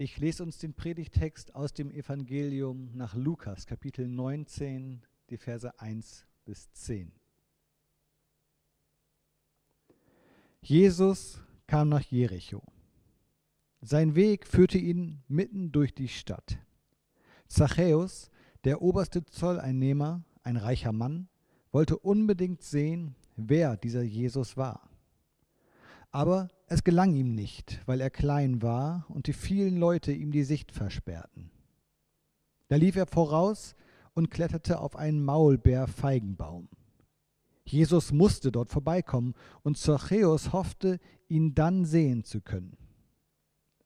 Ich lese uns den Predigtext aus dem Evangelium nach Lukas, Kapitel 19, die Verse 1 bis 10. Jesus kam nach Jericho. Sein Weg führte ihn mitten durch die Stadt. Zachäus, der oberste Zolleinnehmer, ein reicher Mann, wollte unbedingt sehen, wer dieser Jesus war. Aber es gelang ihm nicht, weil er klein war und die vielen Leute ihm die Sicht versperrten. Da lief er voraus und kletterte auf einen Maulbeerfeigenbaum. Jesus musste dort vorbeikommen und Zachäus hoffte, ihn dann sehen zu können.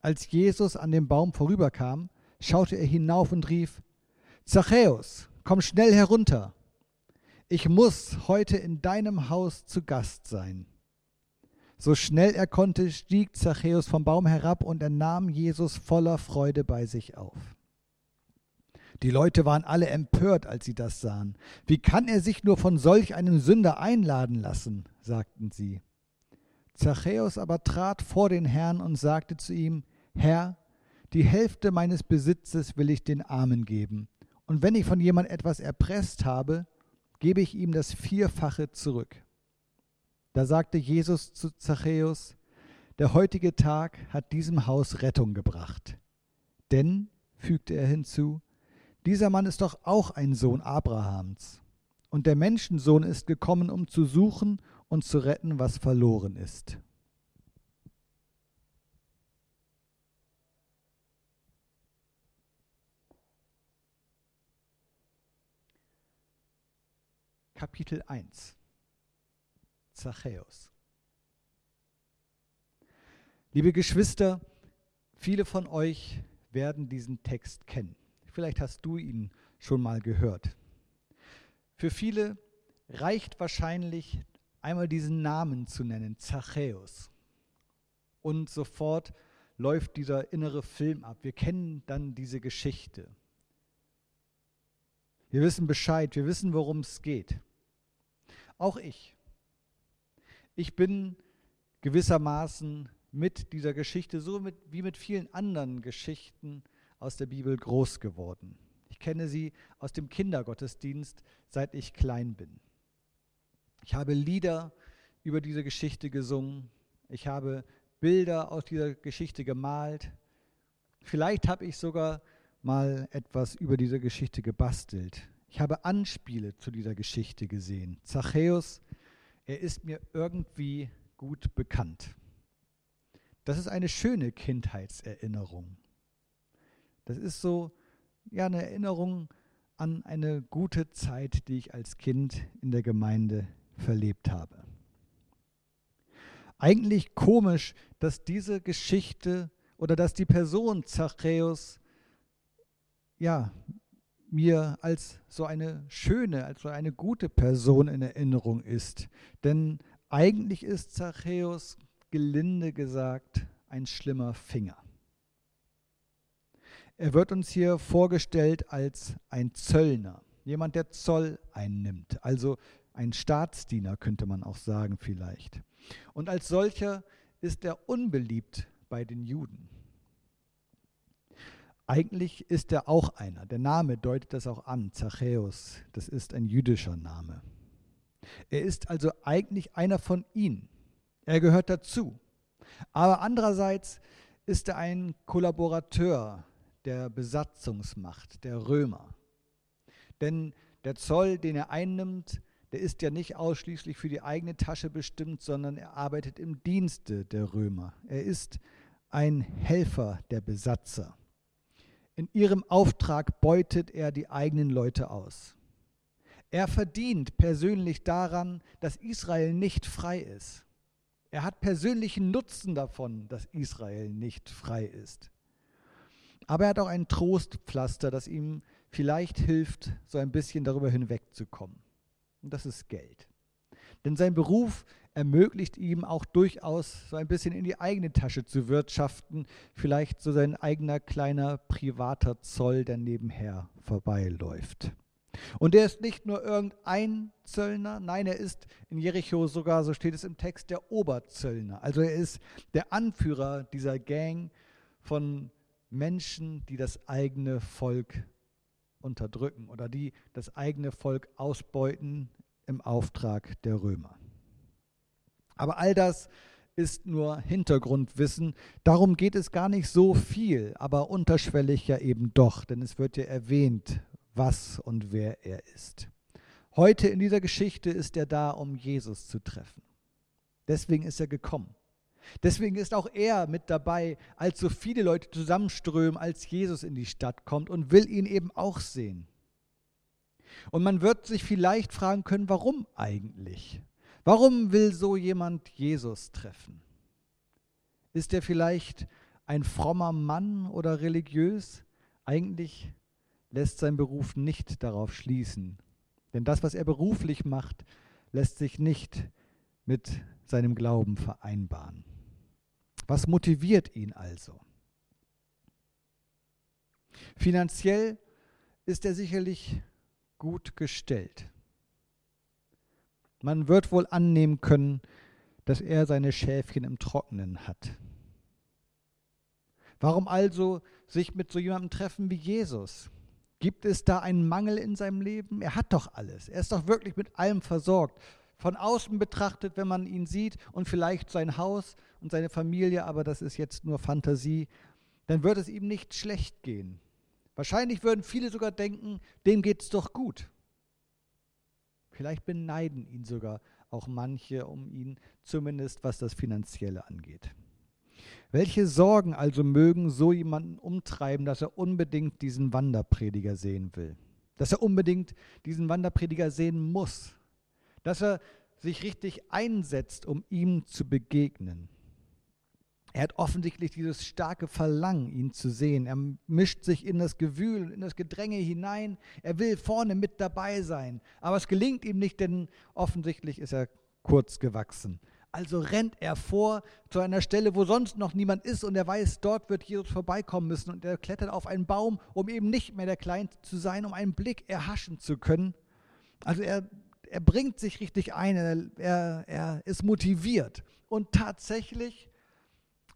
Als Jesus an dem Baum vorüberkam, schaute er hinauf und rief, Zachäus, komm schnell herunter. Ich muss heute in deinem Haus zu Gast sein. So schnell er konnte, stieg Zachäus vom Baum herab und er nahm Jesus voller Freude bei sich auf. Die Leute waren alle empört, als sie das sahen. Wie kann er sich nur von solch einem Sünder einladen lassen? sagten sie. Zachäus aber trat vor den Herrn und sagte zu ihm, Herr, die Hälfte meines Besitzes will ich den Armen geben, und wenn ich von jemand etwas erpresst habe, gebe ich ihm das Vierfache zurück. Da sagte Jesus zu Zachäus, der heutige Tag hat diesem Haus Rettung gebracht. Denn, fügte er hinzu, dieser Mann ist doch auch ein Sohn Abrahams. Und der Menschensohn ist gekommen, um zu suchen und zu retten, was verloren ist. Kapitel 1 Zachäus. Liebe Geschwister, viele von euch werden diesen Text kennen. Vielleicht hast du ihn schon mal gehört. Für viele reicht wahrscheinlich einmal diesen Namen zu nennen, Zachäus. Und sofort läuft dieser innere Film ab. Wir kennen dann diese Geschichte. Wir wissen Bescheid, wir wissen, worum es geht. Auch ich ich bin gewissermaßen mit dieser Geschichte, so mit, wie mit vielen anderen Geschichten aus der Bibel groß geworden. Ich kenne sie aus dem Kindergottesdienst, seit ich klein bin. Ich habe Lieder über diese Geschichte gesungen. Ich habe Bilder aus dieser Geschichte gemalt. Vielleicht habe ich sogar mal etwas über diese Geschichte gebastelt. Ich habe Anspiele zu dieser Geschichte gesehen. Zachäus er ist mir irgendwie gut bekannt. Das ist eine schöne Kindheitserinnerung. Das ist so ja eine Erinnerung an eine gute Zeit, die ich als Kind in der Gemeinde verlebt habe. Eigentlich komisch, dass diese Geschichte oder dass die Person Zachäus ja mir als so eine schöne, als so eine gute Person in Erinnerung ist. Denn eigentlich ist Zachäus, gelinde gesagt, ein schlimmer Finger. Er wird uns hier vorgestellt als ein Zöllner, jemand, der Zoll einnimmt, also ein Staatsdiener könnte man auch sagen vielleicht. Und als solcher ist er unbeliebt bei den Juden. Eigentlich ist er auch einer. Der Name deutet das auch an, Zachäus. Das ist ein jüdischer Name. Er ist also eigentlich einer von ihnen. Er gehört dazu. Aber andererseits ist er ein Kollaborateur der Besatzungsmacht, der Römer. Denn der Zoll, den er einnimmt, der ist ja nicht ausschließlich für die eigene Tasche bestimmt, sondern er arbeitet im Dienste der Römer. Er ist ein Helfer der Besatzer. In ihrem Auftrag beutet er die eigenen Leute aus. Er verdient persönlich daran, dass Israel nicht frei ist. Er hat persönlichen Nutzen davon, dass Israel nicht frei ist. Aber er hat auch ein Trostpflaster, das ihm vielleicht hilft, so ein bisschen darüber hinwegzukommen. Und das ist Geld. Denn sein Beruf ermöglicht ihm auch durchaus so ein bisschen in die eigene Tasche zu wirtschaften, vielleicht so sein eigener kleiner privater Zoll, der nebenher vorbeiläuft. Und er ist nicht nur irgendein Zöllner, nein, er ist in Jericho sogar, so steht es im Text, der Oberzöllner. Also er ist der Anführer dieser Gang von Menschen, die das eigene Volk unterdrücken oder die das eigene Volk ausbeuten im Auftrag der Römer. Aber all das ist nur Hintergrundwissen. Darum geht es gar nicht so viel, aber unterschwellig ja eben doch, denn es wird ja erwähnt, was und wer er ist. Heute in dieser Geschichte ist er da, um Jesus zu treffen. Deswegen ist er gekommen. Deswegen ist auch er mit dabei, als so viele Leute zusammenströmen, als Jesus in die Stadt kommt und will ihn eben auch sehen. Und man wird sich vielleicht fragen können, warum eigentlich? Warum will so jemand Jesus treffen? Ist er vielleicht ein frommer Mann oder religiös? Eigentlich lässt sein Beruf nicht darauf schließen. Denn das, was er beruflich macht, lässt sich nicht mit seinem Glauben vereinbaren. Was motiviert ihn also? Finanziell ist er sicherlich gut gestellt. Man wird wohl annehmen können, dass er seine Schäfchen im Trockenen hat. Warum also sich mit so jemandem treffen wie Jesus? Gibt es da einen Mangel in seinem Leben? Er hat doch alles. Er ist doch wirklich mit allem versorgt. Von außen betrachtet, wenn man ihn sieht und vielleicht sein Haus und seine Familie, aber das ist jetzt nur Fantasie, dann wird es ihm nicht schlecht gehen. Wahrscheinlich würden viele sogar denken, dem geht es doch gut. Vielleicht beneiden ihn sogar auch manche um ihn, zumindest was das Finanzielle angeht. Welche Sorgen also mögen so jemanden umtreiben, dass er unbedingt diesen Wanderprediger sehen will? Dass er unbedingt diesen Wanderprediger sehen muss? Dass er sich richtig einsetzt, um ihm zu begegnen? Er hat offensichtlich dieses starke Verlangen, ihn zu sehen. Er mischt sich in das Gewühl, in das Gedränge hinein. Er will vorne mit dabei sein. Aber es gelingt ihm nicht, denn offensichtlich ist er kurz gewachsen. Also rennt er vor zu einer Stelle, wo sonst noch niemand ist und er weiß, dort wird Jesus vorbeikommen müssen und er klettert auf einen Baum, um eben nicht mehr der Kleinste zu sein, um einen Blick erhaschen zu können. Also er, er bringt sich richtig ein, er, er ist motiviert. Und tatsächlich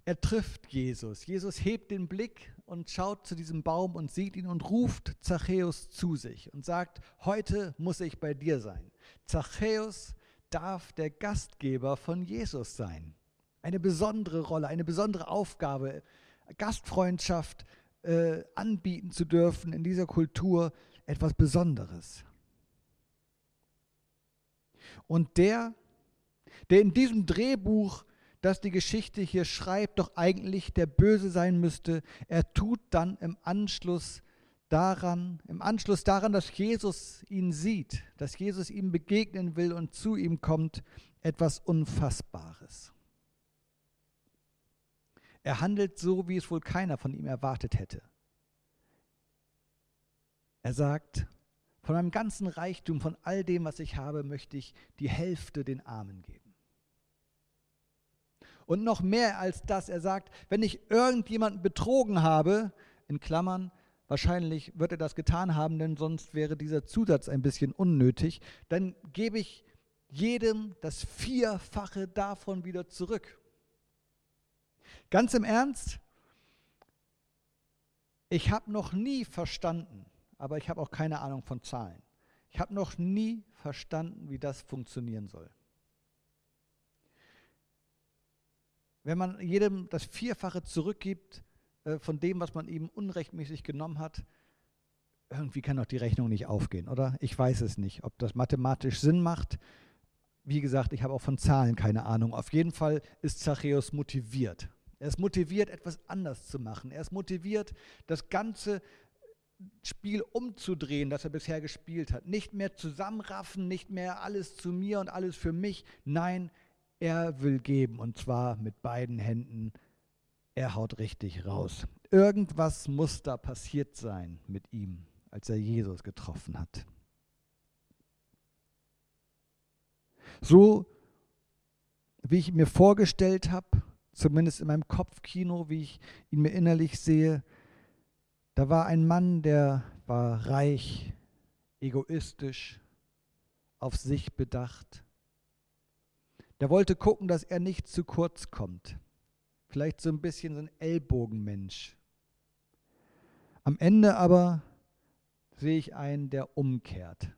er trifft Jesus. Jesus hebt den Blick und schaut zu diesem Baum und sieht ihn und ruft Zachäus zu sich und sagt, heute muss ich bei dir sein. Zachäus darf der Gastgeber von Jesus sein. Eine besondere Rolle, eine besondere Aufgabe, Gastfreundschaft äh, anbieten zu dürfen in dieser Kultur, etwas Besonderes. Und der, der in diesem Drehbuch dass die Geschichte hier schreibt, doch eigentlich der Böse sein müsste, er tut dann im Anschluss daran, im Anschluss daran, dass Jesus ihn sieht, dass Jesus ihm begegnen will und zu ihm kommt, etwas Unfassbares. Er handelt so, wie es wohl keiner von ihm erwartet hätte. Er sagt, von meinem ganzen Reichtum, von all dem, was ich habe, möchte ich die Hälfte den Armen geben. Und noch mehr als das, er sagt, wenn ich irgendjemanden betrogen habe, in Klammern, wahrscheinlich wird er das getan haben, denn sonst wäre dieser Zusatz ein bisschen unnötig, dann gebe ich jedem das Vierfache davon wieder zurück. Ganz im Ernst, ich habe noch nie verstanden, aber ich habe auch keine Ahnung von Zahlen. Ich habe noch nie verstanden, wie das funktionieren soll. Wenn man jedem das Vierfache zurückgibt äh, von dem, was man ihm unrechtmäßig genommen hat, irgendwie kann doch die Rechnung nicht aufgehen, oder? Ich weiß es nicht, ob das mathematisch Sinn macht. Wie gesagt, ich habe auch von Zahlen keine Ahnung. Auf jeden Fall ist Zachäus motiviert. Er ist motiviert, etwas anders zu machen. Er ist motiviert, das ganze Spiel umzudrehen, das er bisher gespielt hat. Nicht mehr zusammenraffen, nicht mehr alles zu mir und alles für mich. Nein, er will geben und zwar mit beiden Händen. Er haut richtig raus. Irgendwas muss da passiert sein mit ihm, als er Jesus getroffen hat. So wie ich mir vorgestellt habe, zumindest in meinem Kopfkino, wie ich ihn mir innerlich sehe, da war ein Mann, der war reich, egoistisch, auf sich bedacht der wollte gucken, dass er nicht zu kurz kommt. Vielleicht so ein bisschen so ein Ellbogenmensch. Am Ende aber sehe ich einen, der umkehrt.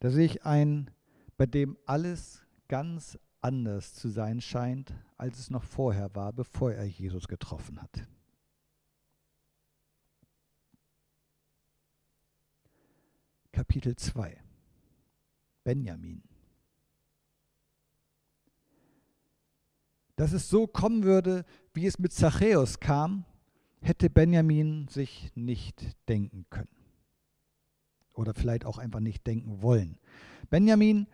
Da sehe ich einen, bei dem alles ganz anders zu sein scheint, als es noch vorher war, bevor er Jesus getroffen hat. Kapitel 2 Benjamin. Dass es so kommen würde, wie es mit Zachäus kam, hätte Benjamin sich nicht denken können. Oder vielleicht auch einfach nicht denken wollen. Benjamin,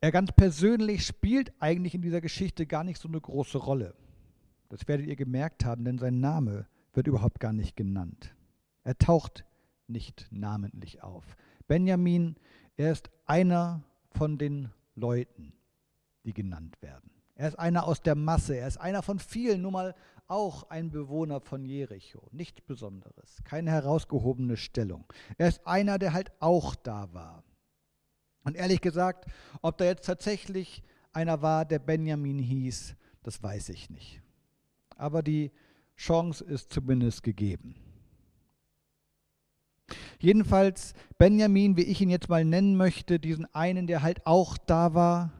er ganz persönlich spielt eigentlich in dieser Geschichte gar nicht so eine große Rolle. Das werdet ihr gemerkt haben, denn sein Name wird überhaupt gar nicht genannt. Er taucht nicht namentlich auf. Benjamin, er ist einer von den Leuten, die genannt werden. Er ist einer aus der Masse, er ist einer von vielen, nur mal auch ein Bewohner von Jericho. Nichts Besonderes, keine herausgehobene Stellung. Er ist einer, der halt auch da war. Und ehrlich gesagt, ob da jetzt tatsächlich einer war, der Benjamin hieß, das weiß ich nicht. Aber die Chance ist zumindest gegeben. Jedenfalls Benjamin, wie ich ihn jetzt mal nennen möchte, diesen einen, der halt auch da war,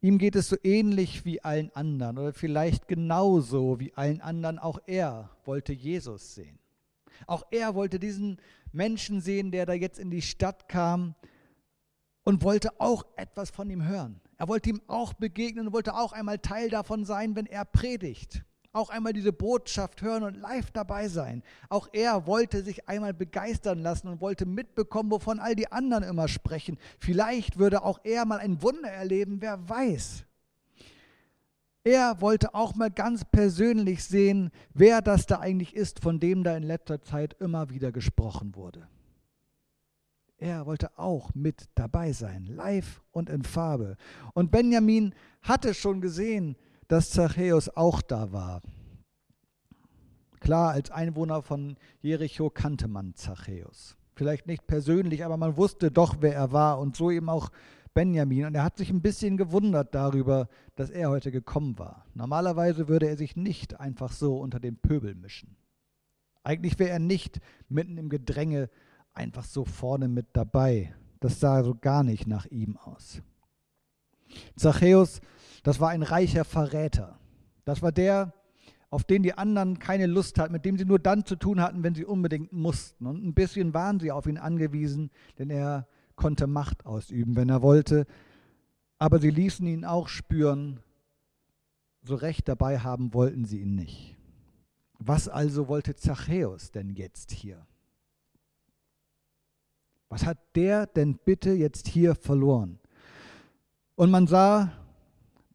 ihm geht es so ähnlich wie allen anderen oder vielleicht genauso wie allen anderen. Auch er wollte Jesus sehen. Auch er wollte diesen Menschen sehen, der da jetzt in die Stadt kam und wollte auch etwas von ihm hören. Er wollte ihm auch begegnen und wollte auch einmal Teil davon sein, wenn er predigt auch einmal diese Botschaft hören und live dabei sein. Auch er wollte sich einmal begeistern lassen und wollte mitbekommen, wovon all die anderen immer sprechen. Vielleicht würde auch er mal ein Wunder erleben, wer weiß. Er wollte auch mal ganz persönlich sehen, wer das da eigentlich ist, von dem da in letzter Zeit immer wieder gesprochen wurde. Er wollte auch mit dabei sein, live und in Farbe. Und Benjamin hatte schon gesehen, dass Zachäus auch da war. Klar, als Einwohner von Jericho kannte man Zachäus. Vielleicht nicht persönlich, aber man wusste doch, wer er war und so eben auch Benjamin. Und er hat sich ein bisschen gewundert darüber, dass er heute gekommen war. Normalerweise würde er sich nicht einfach so unter den Pöbel mischen. Eigentlich wäre er nicht mitten im Gedränge einfach so vorne mit dabei. Das sah so gar nicht nach ihm aus. Zachäus das war ein reicher Verräter. Das war der, auf den die anderen keine Lust hatten, mit dem sie nur dann zu tun hatten, wenn sie unbedingt mussten. Und ein bisschen waren sie auf ihn angewiesen, denn er konnte Macht ausüben, wenn er wollte. Aber sie ließen ihn auch spüren, so recht dabei haben wollten sie ihn nicht. Was also wollte Zachäus denn jetzt hier? Was hat der denn bitte jetzt hier verloren? Und man sah,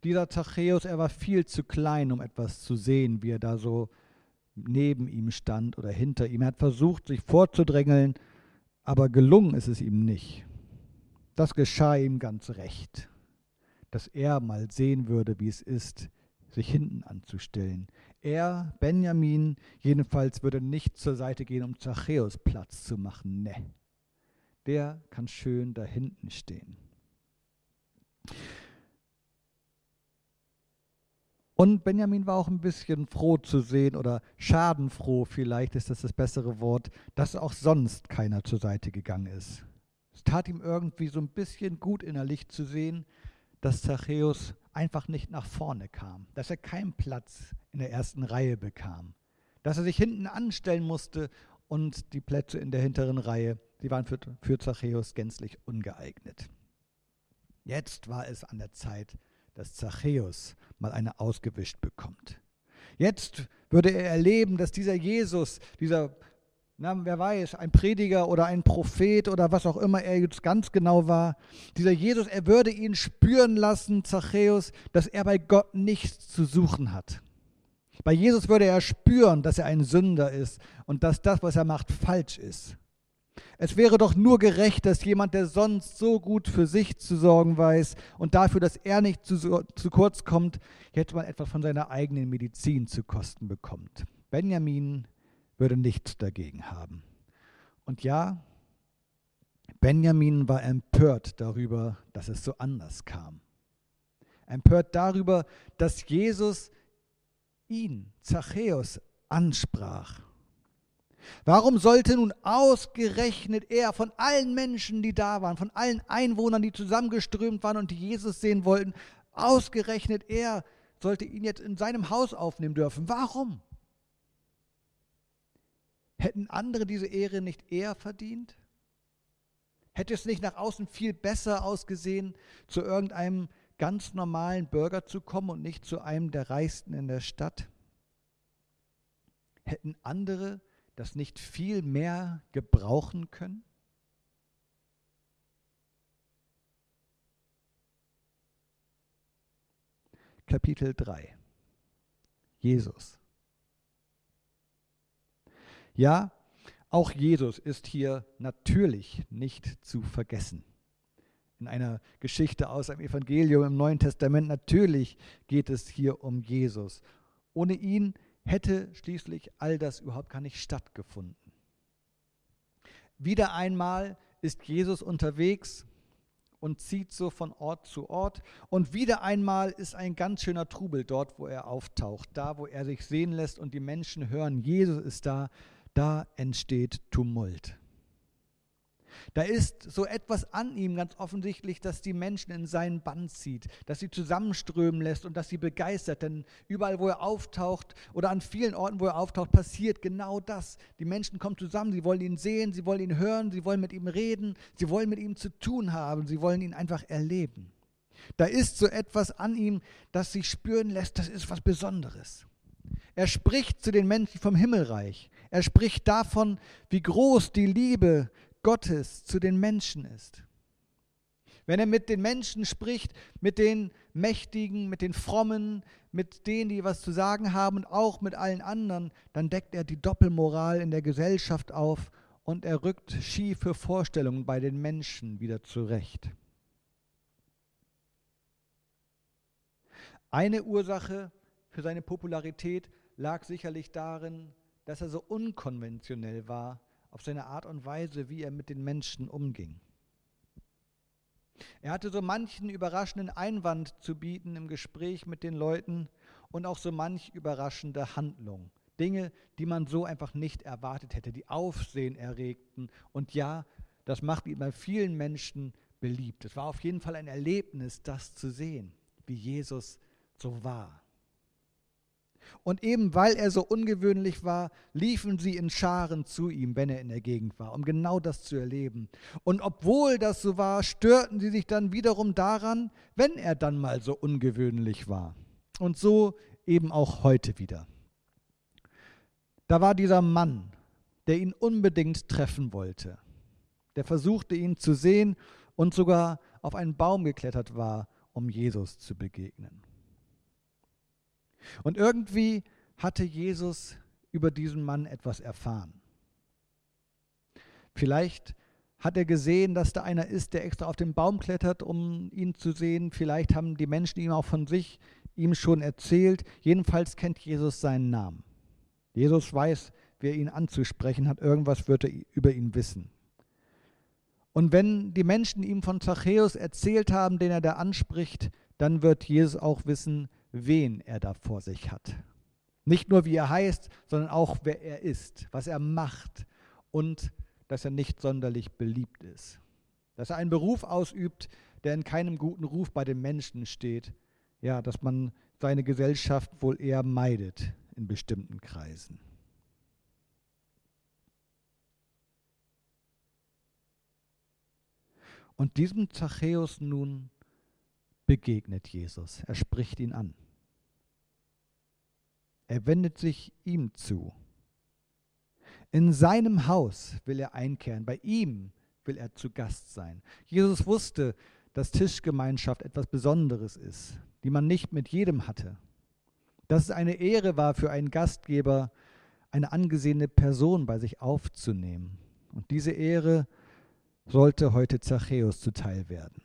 dieser Zachäus, er war viel zu klein, um etwas zu sehen, wie er da so neben ihm stand oder hinter ihm. Er hat versucht, sich vorzudrängeln, aber gelungen ist es ihm nicht. Das geschah ihm ganz recht, dass er mal sehen würde, wie es ist, sich hinten anzustellen. Er, Benjamin, jedenfalls würde nicht zur Seite gehen, um Zachäus Platz zu machen. Ne, der kann schön da hinten stehen. Und Benjamin war auch ein bisschen froh zu sehen oder schadenfroh, vielleicht ist das das bessere Wort, dass auch sonst keiner zur Seite gegangen ist. Es tat ihm irgendwie so ein bisschen gut innerlich zu sehen, dass Zachäus einfach nicht nach vorne kam, dass er keinen Platz in der ersten Reihe bekam, dass er sich hinten anstellen musste und die Plätze in der hinteren Reihe, die waren für, für Zachäus gänzlich ungeeignet. Jetzt war es an der Zeit, dass Zachäus mal eine ausgewischt bekommt. Jetzt würde er erleben, dass dieser Jesus, dieser, na, wer weiß, ein Prediger oder ein Prophet oder was auch immer er jetzt ganz genau war, dieser Jesus, er würde ihn spüren lassen, Zachäus, dass er bei Gott nichts zu suchen hat. Bei Jesus würde er spüren, dass er ein Sünder ist und dass das, was er macht, falsch ist. Es wäre doch nur gerecht, dass jemand, der sonst so gut für sich zu sorgen weiß und dafür, dass er nicht zu, zu kurz kommt, jetzt mal etwas von seiner eigenen Medizin zu kosten bekommt. Benjamin würde nichts dagegen haben. Und ja, Benjamin war empört darüber, dass es so anders kam. Empört darüber, dass Jesus ihn, Zachäus, ansprach. Warum sollte nun ausgerechnet er von allen Menschen, die da waren, von allen Einwohnern, die zusammengeströmt waren und die Jesus sehen wollten, ausgerechnet er sollte ihn jetzt in seinem Haus aufnehmen dürfen? Warum? Hätten andere diese Ehre nicht eher verdient? Hätte es nicht nach außen viel besser ausgesehen, zu irgendeinem ganz normalen Bürger zu kommen und nicht zu einem der Reichsten in der Stadt? Hätten andere das nicht viel mehr gebrauchen können? Kapitel 3 Jesus. Ja, auch Jesus ist hier natürlich nicht zu vergessen. In einer Geschichte aus einem Evangelium im Neuen Testament, natürlich geht es hier um Jesus. Ohne ihn hätte schließlich all das überhaupt gar nicht stattgefunden. Wieder einmal ist Jesus unterwegs und zieht so von Ort zu Ort. Und wieder einmal ist ein ganz schöner Trubel dort, wo er auftaucht, da, wo er sich sehen lässt und die Menschen hören, Jesus ist da, da entsteht Tumult. Da ist so etwas an ihm ganz offensichtlich, dass die Menschen in seinen Bann zieht, dass sie zusammenströmen lässt und dass sie begeistert. Denn überall, wo er auftaucht oder an vielen Orten, wo er auftaucht, passiert genau das. Die Menschen kommen zusammen, sie wollen ihn sehen, sie wollen ihn hören, sie wollen mit ihm reden, sie wollen mit ihm zu tun haben, sie wollen ihn einfach erleben. Da ist so etwas an ihm, das sich spüren lässt, das ist was Besonderes. Er spricht zu den Menschen vom Himmelreich. Er spricht davon, wie groß die Liebe Gottes zu den Menschen ist. Wenn er mit den Menschen spricht, mit den Mächtigen, mit den Frommen, mit denen, die was zu sagen haben und auch mit allen anderen, dann deckt er die Doppelmoral in der Gesellschaft auf und er rückt schiefe Vorstellungen bei den Menschen wieder zurecht. Eine Ursache für seine Popularität lag sicherlich darin, dass er so unkonventionell war auf seine Art und Weise, wie er mit den Menschen umging. Er hatte so manchen überraschenden Einwand zu bieten im Gespräch mit den Leuten und auch so manch überraschende Handlung. Dinge, die man so einfach nicht erwartet hätte, die Aufsehen erregten. Und ja, das macht ihn bei vielen Menschen beliebt. Es war auf jeden Fall ein Erlebnis, das zu sehen, wie Jesus so war. Und eben weil er so ungewöhnlich war, liefen sie in Scharen zu ihm, wenn er in der Gegend war, um genau das zu erleben. Und obwohl das so war, störten sie sich dann wiederum daran, wenn er dann mal so ungewöhnlich war. Und so eben auch heute wieder. Da war dieser Mann, der ihn unbedingt treffen wollte, der versuchte ihn zu sehen und sogar auf einen Baum geklettert war, um Jesus zu begegnen. Und irgendwie hatte Jesus über diesen Mann etwas erfahren. Vielleicht hat er gesehen, dass da einer ist, der extra auf den Baum klettert, um ihn zu sehen. Vielleicht haben die Menschen ihm auch von sich ihm schon erzählt. Jedenfalls kennt Jesus seinen Namen. Jesus weiß, wer ihn anzusprechen hat. Irgendwas wird er über ihn wissen. Und wenn die Menschen ihm von Zachäus erzählt haben, den er da anspricht, dann wird Jesus auch wissen, wen er da vor sich hat. Nicht nur, wie er heißt, sondern auch, wer er ist, was er macht und dass er nicht sonderlich beliebt ist. Dass er einen Beruf ausübt, der in keinem guten Ruf bei den Menschen steht. Ja, dass man seine Gesellschaft wohl eher meidet in bestimmten Kreisen. Und diesem Zachäus nun begegnet Jesus. Er spricht ihn an. Er wendet sich ihm zu. In seinem Haus will er einkehren, bei ihm will er zu Gast sein. Jesus wusste, dass Tischgemeinschaft etwas Besonderes ist, die man nicht mit jedem hatte. Dass es eine Ehre war für einen Gastgeber, eine angesehene Person bei sich aufzunehmen. Und diese Ehre sollte heute Zachäus zuteil werden.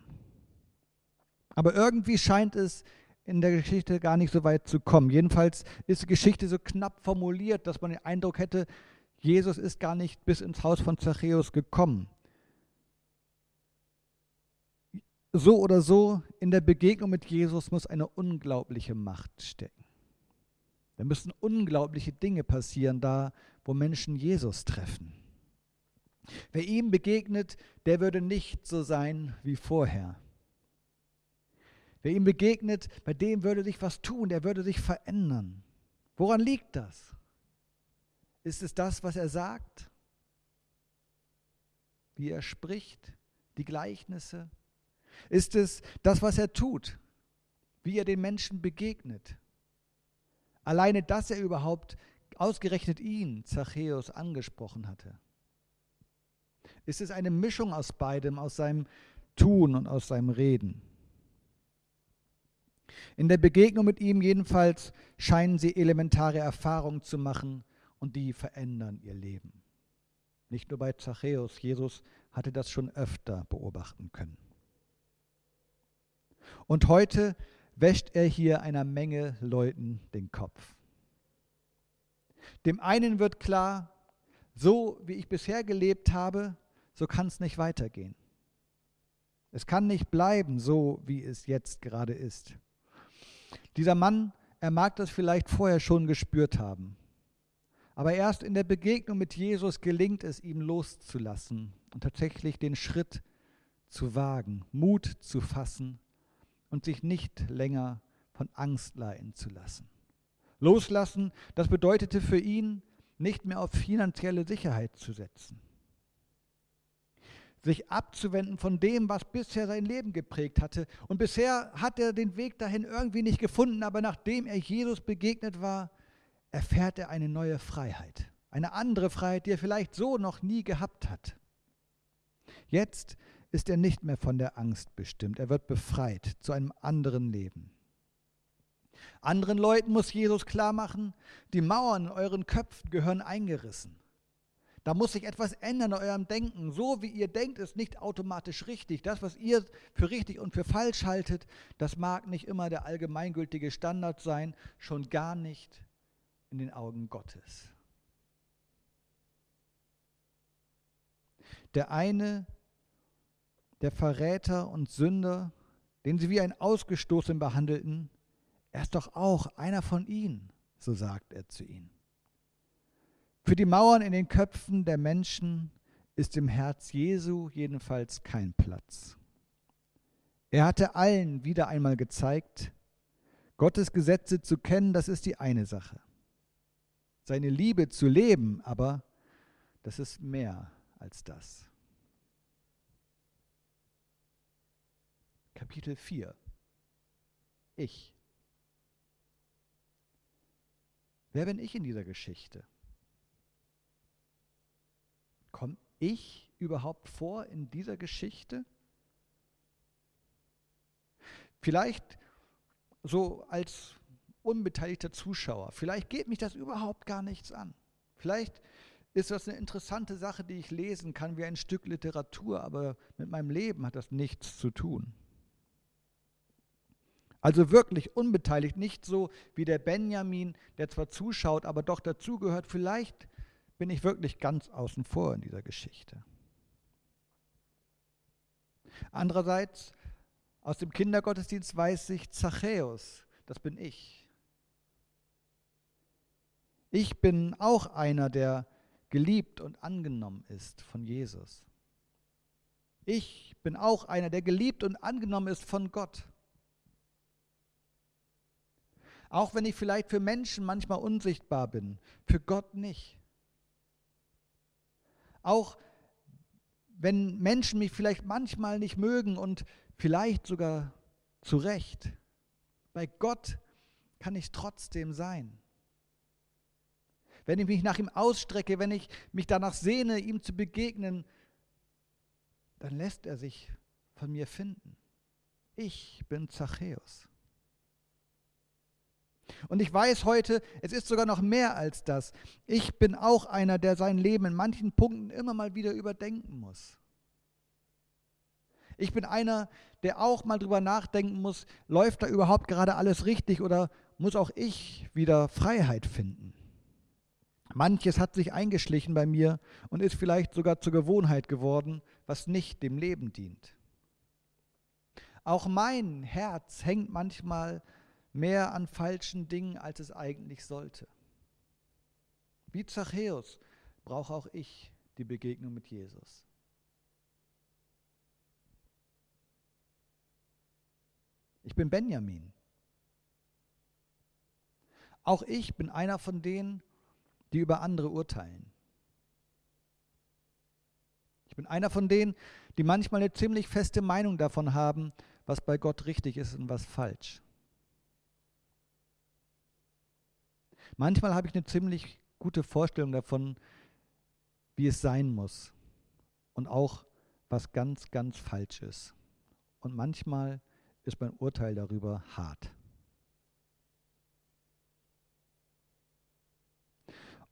Aber irgendwie scheint es in der Geschichte gar nicht so weit zu kommen. Jedenfalls ist die Geschichte so knapp formuliert, dass man den Eindruck hätte, Jesus ist gar nicht bis ins Haus von Zachäus gekommen. So oder so, in der Begegnung mit Jesus muss eine unglaubliche Macht stecken. Da müssen unglaubliche Dinge passieren, da wo Menschen Jesus treffen. Wer ihm begegnet, der würde nicht so sein wie vorher. Wer ihm begegnet, bei dem würde sich was tun, der würde sich verändern. Woran liegt das? Ist es das, was er sagt? Wie er spricht? Die Gleichnisse? Ist es das, was er tut? Wie er den Menschen begegnet? Alleine, dass er überhaupt ausgerechnet ihn, Zachäus, angesprochen hatte. Ist es eine Mischung aus beidem, aus seinem Tun und aus seinem Reden? In der Begegnung mit ihm jedenfalls scheinen sie elementare Erfahrungen zu machen und die verändern ihr Leben. Nicht nur bei Zachäus, Jesus hatte das schon öfter beobachten können. Und heute wäscht er hier einer Menge Leuten den Kopf. Dem einen wird klar, so wie ich bisher gelebt habe, so kann es nicht weitergehen. Es kann nicht bleiben so, wie es jetzt gerade ist. Dieser Mann, er mag das vielleicht vorher schon gespürt haben. Aber erst in der Begegnung mit Jesus gelingt es ihm loszulassen und tatsächlich den Schritt zu wagen, Mut zu fassen und sich nicht länger von Angst leiden zu lassen. Loslassen, das bedeutete für ihn, nicht mehr auf finanzielle Sicherheit zu setzen sich abzuwenden von dem, was bisher sein Leben geprägt hatte. Und bisher hat er den Weg dahin irgendwie nicht gefunden, aber nachdem er Jesus begegnet war, erfährt er eine neue Freiheit. Eine andere Freiheit, die er vielleicht so noch nie gehabt hat. Jetzt ist er nicht mehr von der Angst bestimmt. Er wird befreit zu einem anderen Leben. Anderen Leuten muss Jesus klar machen, die Mauern in euren Köpfen gehören eingerissen. Da muss sich etwas ändern in eurem Denken. So wie ihr denkt, ist nicht automatisch richtig. Das, was ihr für richtig und für falsch haltet, das mag nicht immer der allgemeingültige Standard sein, schon gar nicht in den Augen Gottes. Der eine, der Verräter und Sünder, den sie wie ein Ausgestoßen behandelten, er ist doch auch einer von ihnen, so sagt er zu ihnen. Für die Mauern in den Köpfen der Menschen ist im Herz Jesu jedenfalls kein Platz. Er hatte allen wieder einmal gezeigt, Gottes Gesetze zu kennen, das ist die eine Sache. Seine Liebe zu leben, aber das ist mehr als das. Kapitel 4 Ich. Wer bin ich in dieser Geschichte? Komme ich überhaupt vor in dieser Geschichte? Vielleicht so als unbeteiligter Zuschauer. Vielleicht geht mich das überhaupt gar nichts an. Vielleicht ist das eine interessante Sache, die ich lesen kann wie ein Stück Literatur, aber mit meinem Leben hat das nichts zu tun. Also wirklich unbeteiligt, nicht so wie der Benjamin, der zwar zuschaut, aber doch dazugehört. Vielleicht bin ich wirklich ganz außen vor in dieser Geschichte. Andererseits, aus dem Kindergottesdienst weiß ich, Zachäus, das bin ich. Ich bin auch einer, der geliebt und angenommen ist von Jesus. Ich bin auch einer, der geliebt und angenommen ist von Gott. Auch wenn ich vielleicht für Menschen manchmal unsichtbar bin, für Gott nicht. Auch wenn Menschen mich vielleicht manchmal nicht mögen und vielleicht sogar zu Recht. Bei Gott kann ich trotzdem sein. Wenn ich mich nach ihm ausstrecke, wenn ich mich danach sehne, ihm zu begegnen, dann lässt er sich von mir finden. Ich bin Zachäus. Und ich weiß heute, es ist sogar noch mehr als das. Ich bin auch einer, der sein Leben in manchen Punkten immer mal wieder überdenken muss. Ich bin einer, der auch mal drüber nachdenken muss, läuft da überhaupt gerade alles richtig oder muss auch ich wieder Freiheit finden? Manches hat sich eingeschlichen bei mir und ist vielleicht sogar zur Gewohnheit geworden, was nicht dem Leben dient. Auch mein Herz hängt manchmal mehr an falschen Dingen, als es eigentlich sollte. Wie Zachäus brauche auch ich die Begegnung mit Jesus. Ich bin Benjamin. Auch ich bin einer von denen, die über andere urteilen. Ich bin einer von denen, die manchmal eine ziemlich feste Meinung davon haben, was bei Gott richtig ist und was falsch. Manchmal habe ich eine ziemlich gute Vorstellung davon, wie es sein muss und auch was ganz, ganz falsch ist. Und manchmal ist mein Urteil darüber hart.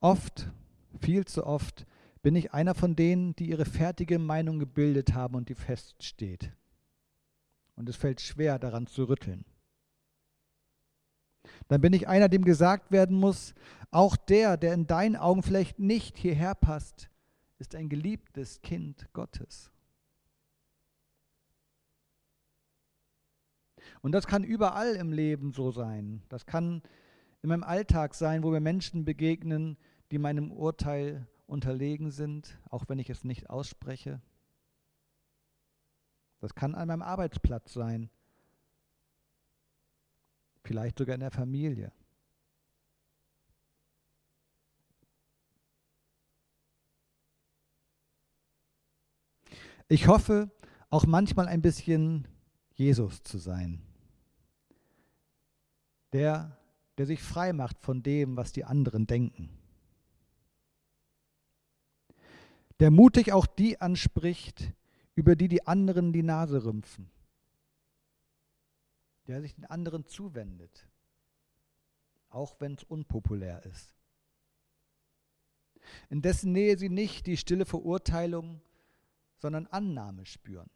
Oft, viel zu oft, bin ich einer von denen, die ihre fertige Meinung gebildet haben und die feststeht. Und es fällt schwer, daran zu rütteln. Dann bin ich einer, dem gesagt werden muss, auch der, der in deinen Augen vielleicht nicht hierher passt, ist ein geliebtes Kind Gottes. Und das kann überall im Leben so sein. Das kann in meinem Alltag sein, wo mir Menschen begegnen, die meinem Urteil unterlegen sind, auch wenn ich es nicht ausspreche. Das kann an meinem Arbeitsplatz sein, vielleicht sogar in der Familie. Ich hoffe, auch manchmal ein bisschen Jesus zu sein. Der, der sich frei macht von dem, was die anderen denken. Der mutig auch die anspricht, über die die anderen die Nase rümpfen. Der sich den anderen zuwendet, auch wenn es unpopulär ist. In dessen Nähe sie nicht die stille Verurteilung, sondern Annahme spüren.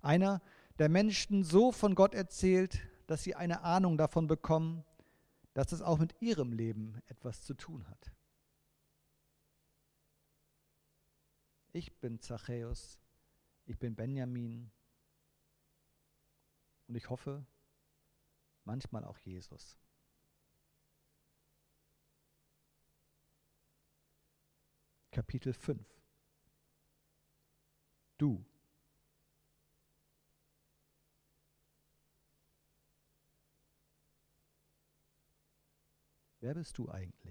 Einer, der Menschen so von Gott erzählt, dass sie eine Ahnung davon bekommen, dass es auch mit ihrem Leben etwas zu tun hat. Ich bin Zachäus, ich bin Benjamin und ich hoffe, manchmal auch Jesus. Kapitel 5 Du Wer bist du eigentlich?